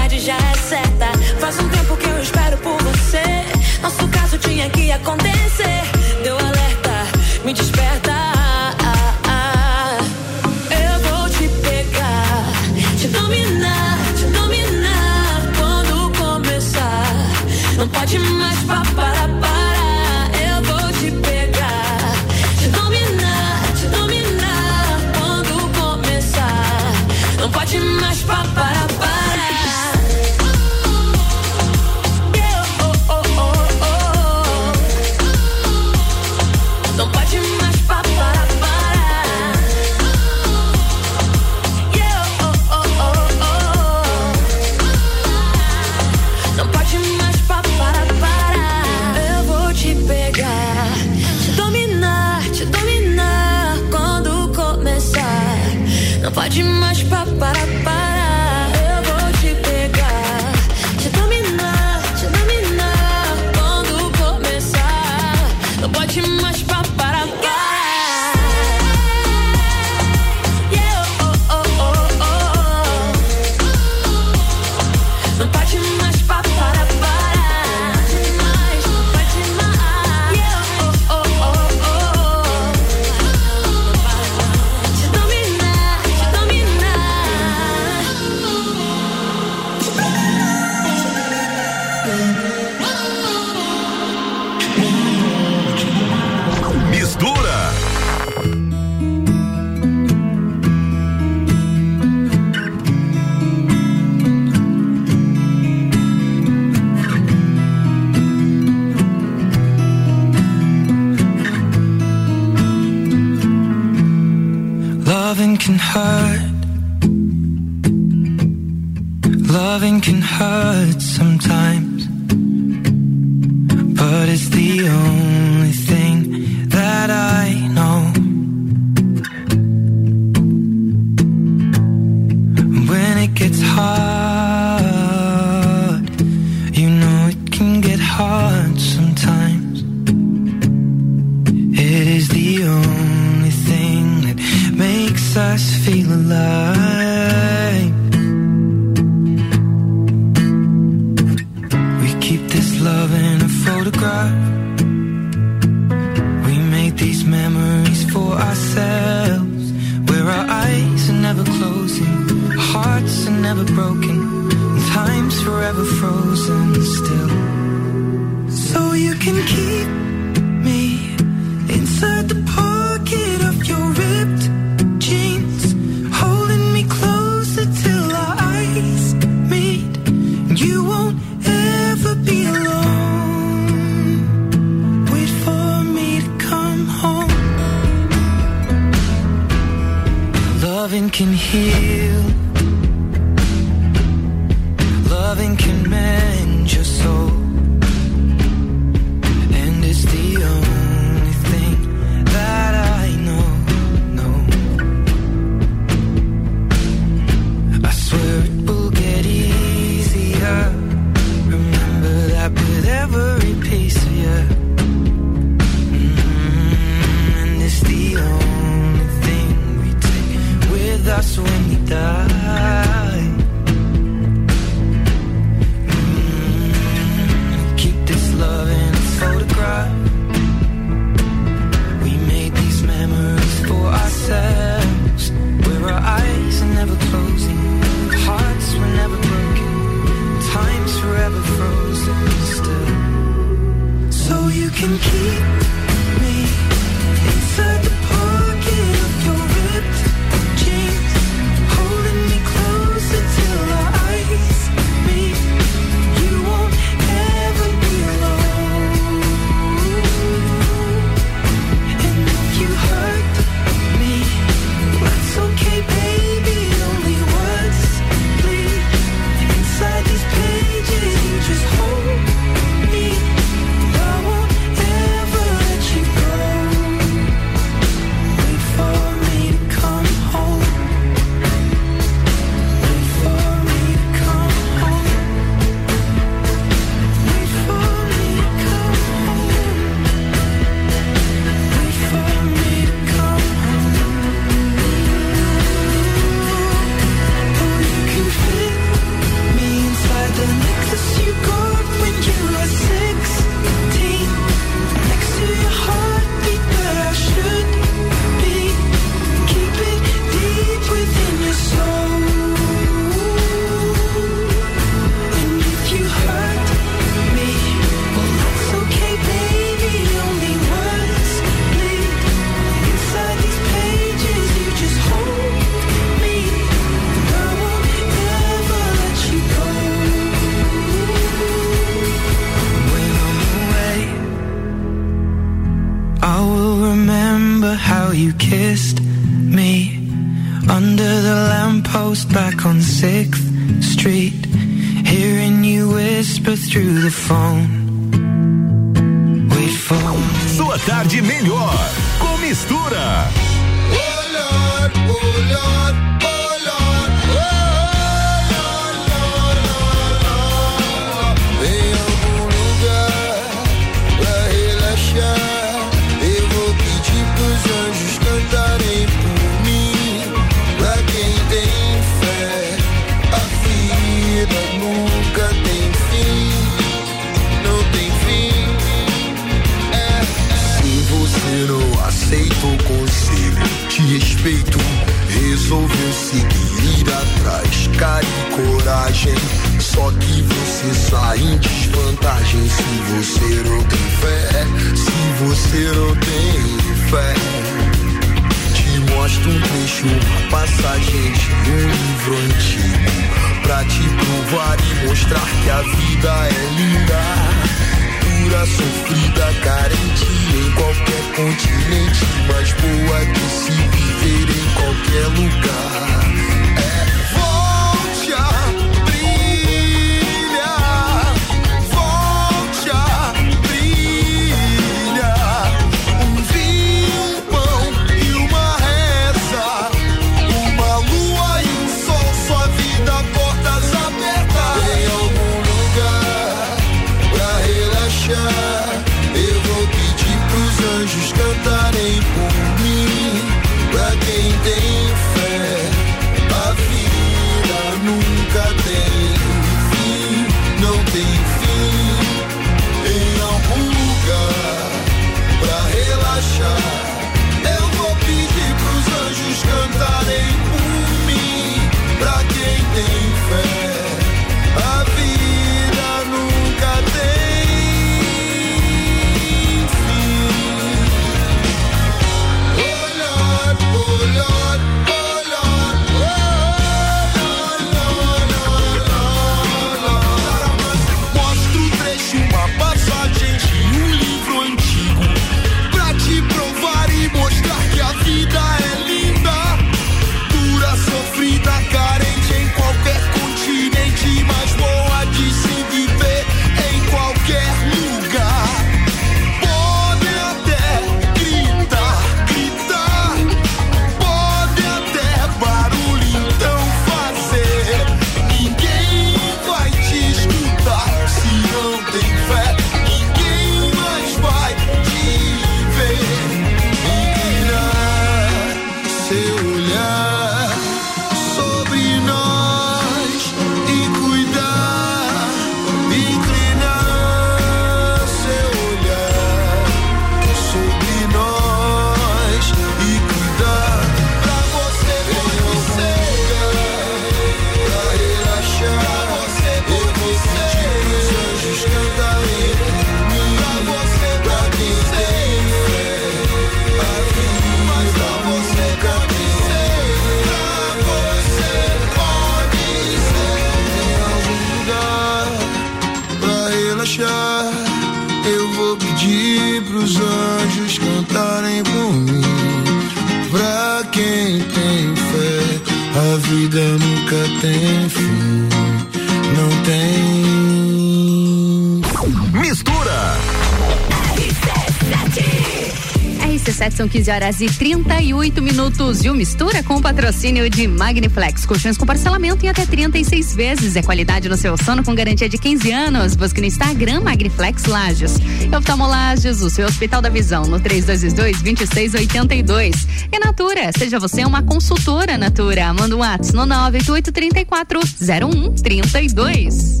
15 horas e 38 minutos. E o Mistura com o patrocínio de Magniflex. Colchões com parcelamento em até 36 vezes. É qualidade no seu sono com garantia de 15 anos. Busque no Instagram Magniflex Lages. Oftalmolages, o seu Hospital da Visão, no 3222-2682. E Natura, seja você uma consultora Natura. Manda um WhatsApp no 98834 0132.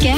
Quer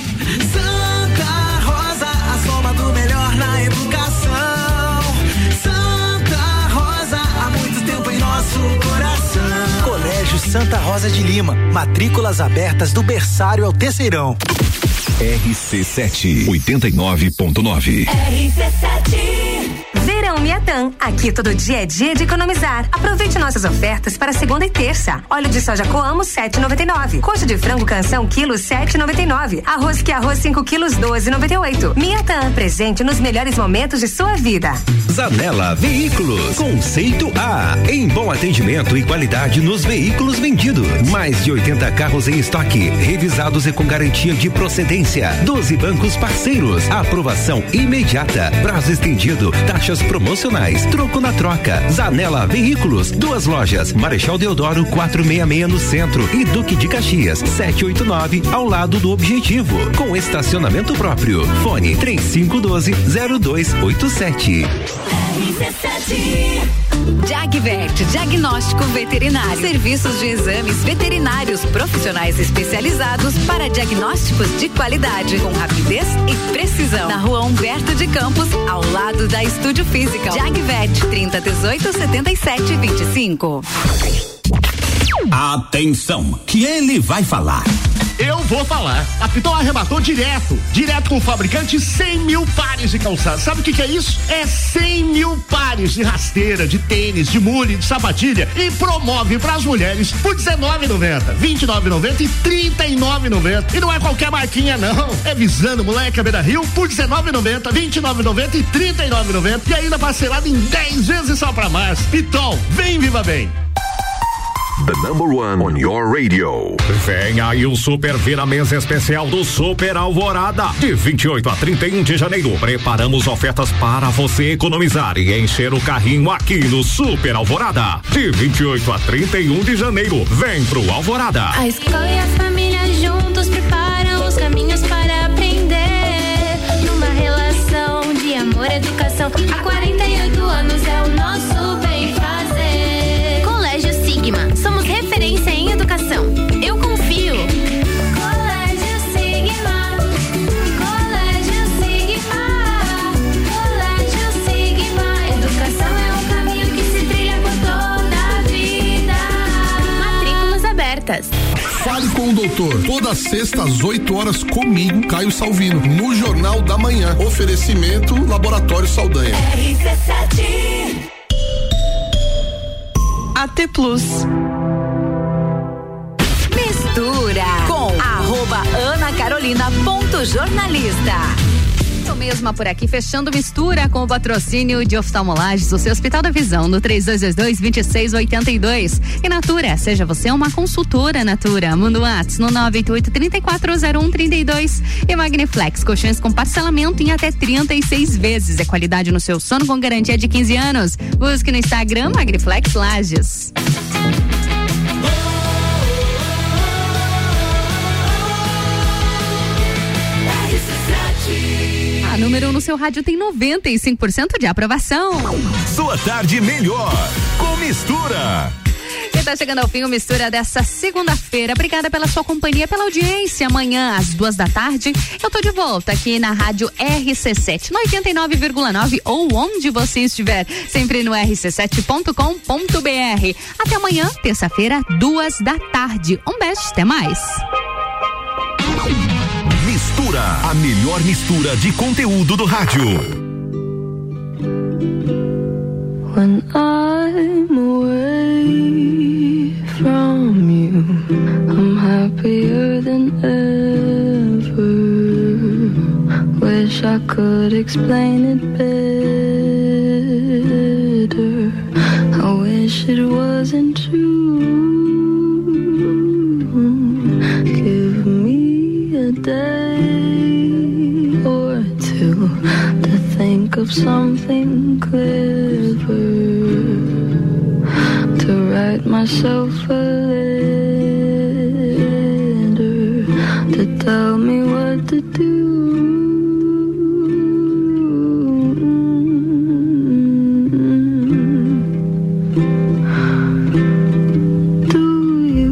Santa Rosa de Lima, matrículas abertas do berçário ao terceirão. RC7 89.9. Verão Miatã. Aqui todo dia é dia de economizar. Aproveite nossas ofertas para segunda e terça. Óleo de soja Coamo 7,99. Coxa de frango canção quilo 7,99. Arroz que arroz 5 quilos 12,98. Miatã, presente nos melhores momentos de sua vida. Zanela Veículos, conceito A, em bom atendimento e qualidade nos veículos vendidos. Mais de 80 carros em estoque, revisados e com garantia de procedência. 12 bancos parceiros, aprovação imediata, prazo estendido, taxas promocionais, troco na troca. Zanela Veículos, duas lojas, Marechal Deodoro 466 no centro e Duque de Caxias 789 ao lado do Objetivo, com estacionamento próprio. Fone 3512 0287. Jagvet, diagnóstico veterinário. Serviços de exames veterinários profissionais especializados para diagnósticos de qualidade, com rapidez e precisão. Na rua Humberto de Campos, ao lado da Estúdio Física. Jagvet, 30 18 77 25. Atenção, que ele vai falar. Eu vou falar. A Pitol arrematou direto, direto com o fabricante 100 mil pares de calçados. Sabe o que, que é isso? É 100 mil pares de rasteira, de tênis, de mule, de sapatilha e promove para as mulheres por R$19,90, R$29,90 e R$39,90. E não é qualquer marquinha não. É visando moleque Beira Rio por R$19,90, R$29,90 e R$39,90 e ainda parcelado em 10 vezes só para março. Pitol, vem viva bem. The number one on your radio. Vem aí o Super Vira Mesa Especial do Super Alvorada. De 28 a 31 de janeiro, preparamos ofertas para você economizar e encher o carrinho aqui no Super Alvorada. De 28 a 31 de janeiro, vem pro Alvorada. A escola e a família juntos preparam os caminhos para aprender. Numa relação de amor e educação. Há 48 anos é o nosso em educação. Eu confio. Colégio Sigma. Colégio Sigma. Colégio Sigma. Educação é um caminho que se trilha por toda a vida. Matrículas abertas. Fale com o doutor. Toda sexta às 8 horas comigo, Caio Salvino, no Jornal da Manhã. Oferecimento Laboratório Saldanha. AT Plus. Mistura com arroba Ana Carolina ponto jornalista. Eu mesma por aqui, fechando mistura com o patrocínio de oftalmolages, o seu Hospital da Visão, no 3222-2682. E Natura, seja você uma consultora Natura. Mundo Whats no 988-340132. E Magniflex, colchões com parcelamento em até 36 vezes. É qualidade no seu sono com garantia de 15 anos. Busque no Instagram Magniflex Lages. Número 1 no seu rádio tem 95% de aprovação. Sua tarde melhor com mistura. E tá chegando ao fim o Mistura dessa segunda-feira. Obrigada pela sua companhia, pela audiência. Amanhã, às duas da tarde, eu tô de volta aqui na rádio RC7, no 89,9 ou onde você estiver. Sempre no rc7.com.br. Até amanhã, terça-feira, duas da tarde. Um beijo, até mais. A melhor mistura de conteúdo do rádio. When I'm away from you, I'm happier than ever. could explain it better. I wish it wasn't true. Give me a day think of something clever to write myself a letter to tell me what to do. Do you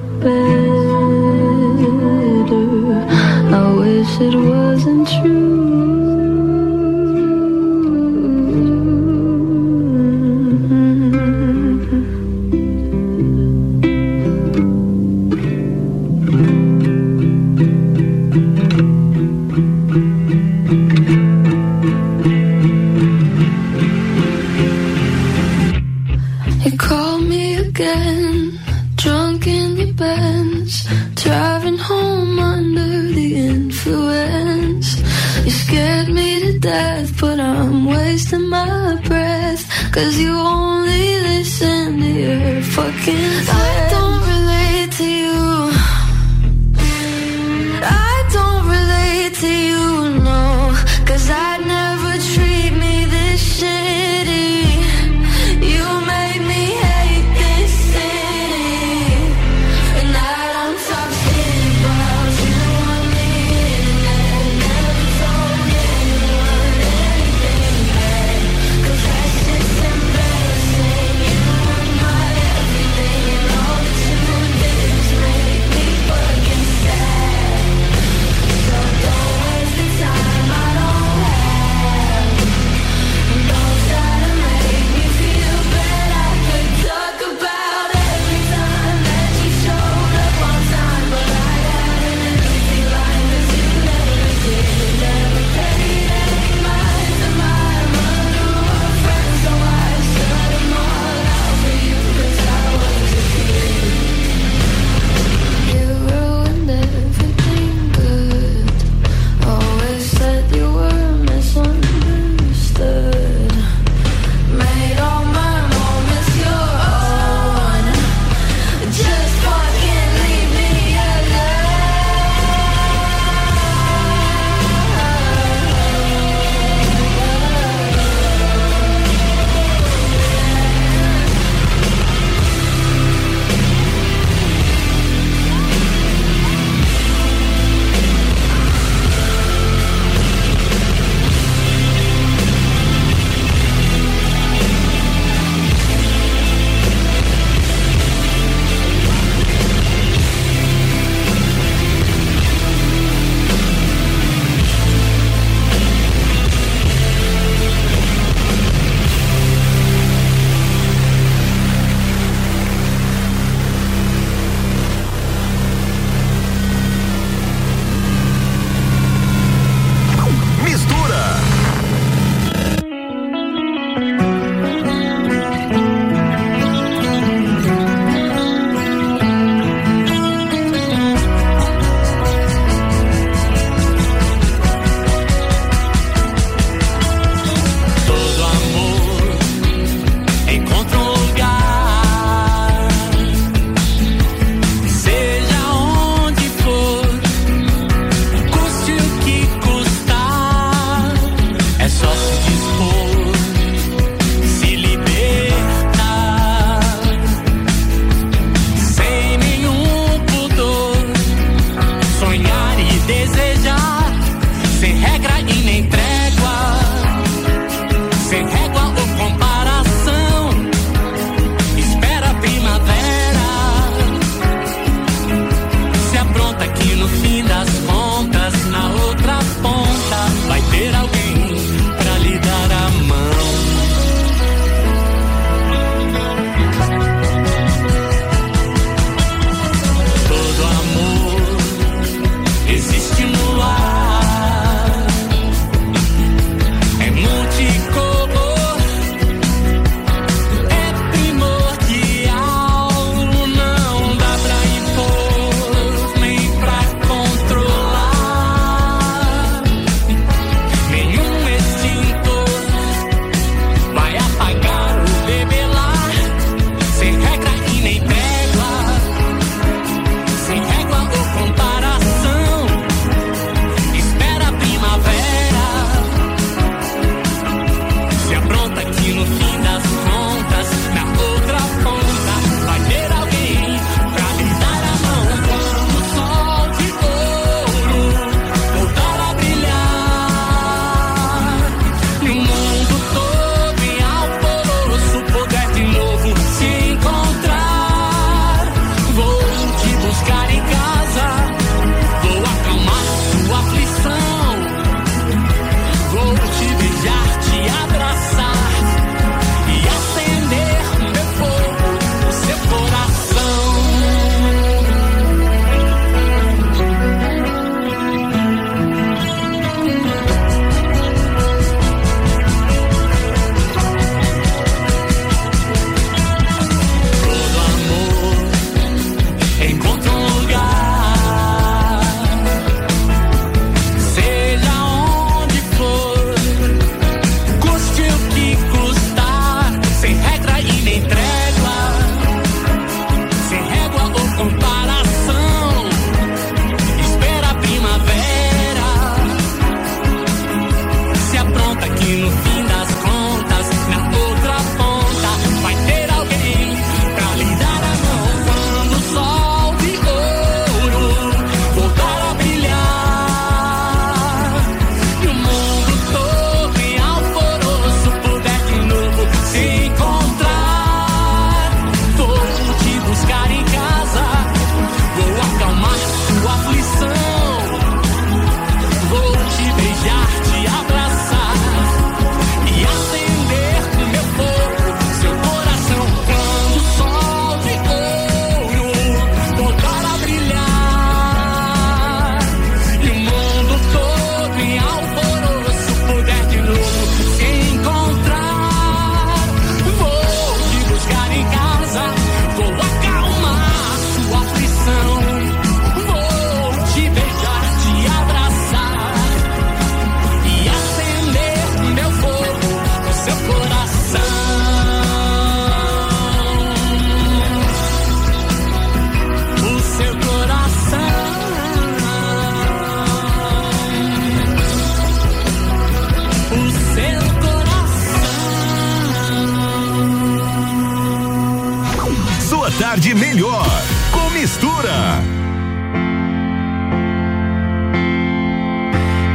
tarde melhor com mistura.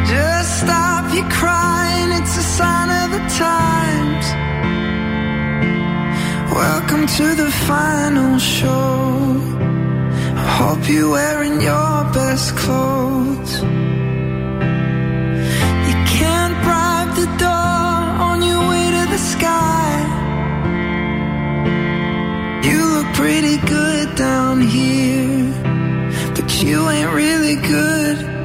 Just stop your crying, it's a sign of the times. Welcome to the final show. I hope you're wearing your best clothes. pretty good down here, but you ain't really good.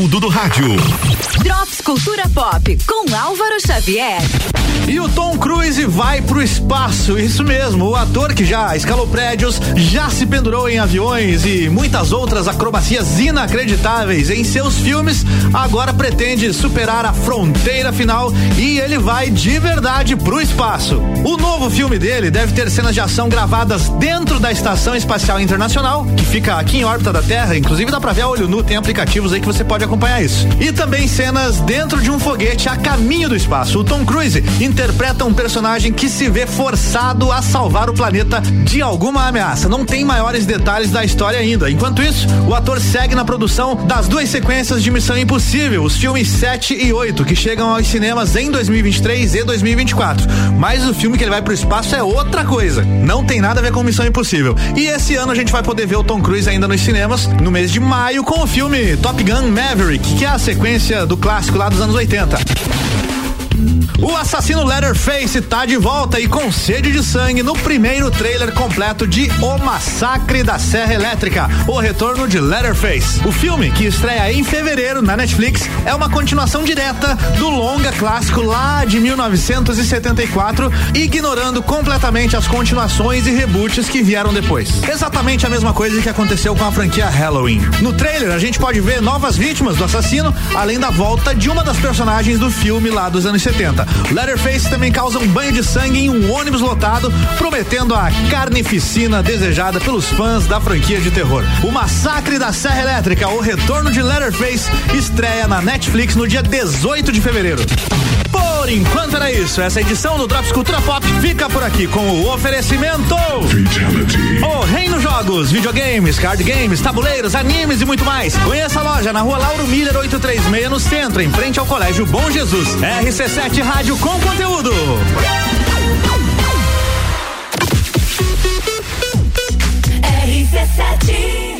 Conteúdo do rádio. Drops Cultura Pop com Álvaro Xavier. Vai pro espaço, isso mesmo. O ator que já escalou prédios, já se pendurou em aviões e muitas outras acrobacias inacreditáveis em seus filmes, agora pretende superar a fronteira final e ele vai de verdade pro espaço. O novo filme dele deve ter cenas de ação gravadas dentro da Estação Espacial Internacional, que fica aqui em órbita da Terra, inclusive dá pra ver a olho nu, tem aplicativos aí que você pode acompanhar isso. E também cenas dentro de um foguete a caminho do espaço. O Tom Cruise interpreta um personagem que se vê forçado a salvar o planeta de alguma ameaça. Não tem maiores detalhes da história ainda. Enquanto isso, o ator segue na produção das duas sequências de Missão Impossível, os filmes 7 e 8, que chegam aos cinemas em 2023 e 2024. Mas o filme que ele vai pro espaço é outra coisa. Não tem nada a ver com Missão Impossível. E esse ano a gente vai poder ver o Tom Cruise ainda nos cinemas, no mês de maio, com o filme Top Gun Maverick, que é a sequência do clássico lá dos anos 80. O assassino Leatherface tá de volta e com sede de sangue no primeiro trailer completo de O Massacre da Serra Elétrica, o retorno de Leatherface. O filme, que estreia em fevereiro na Netflix, é uma continuação direta do longa clássico lá de 1974, ignorando completamente as continuações e reboots que vieram depois. Exatamente a mesma coisa que aconteceu com a franquia Halloween. No trailer, a gente pode ver novas vítimas do assassino, além da volta de uma das personagens do filme lá dos anos 70. Leatherface também causa um banho de sangue em um ônibus lotado, prometendo a carnificina desejada pelos fãs da franquia de terror. O Massacre da Serra Elétrica, o retorno de Leatherface, estreia na Netflix no dia 18 de fevereiro. Por enquanto era isso. Essa edição do Drops Cultura Pop fica por aqui com o oferecimento. O Reino Jogos, videogames, card games, tabuleiros, animes e muito mais. Conheça a loja na rua Lauro Miller 836 no centro, em frente ao Colégio Bom Jesus. RC7 Rádio com conteúdo. RC7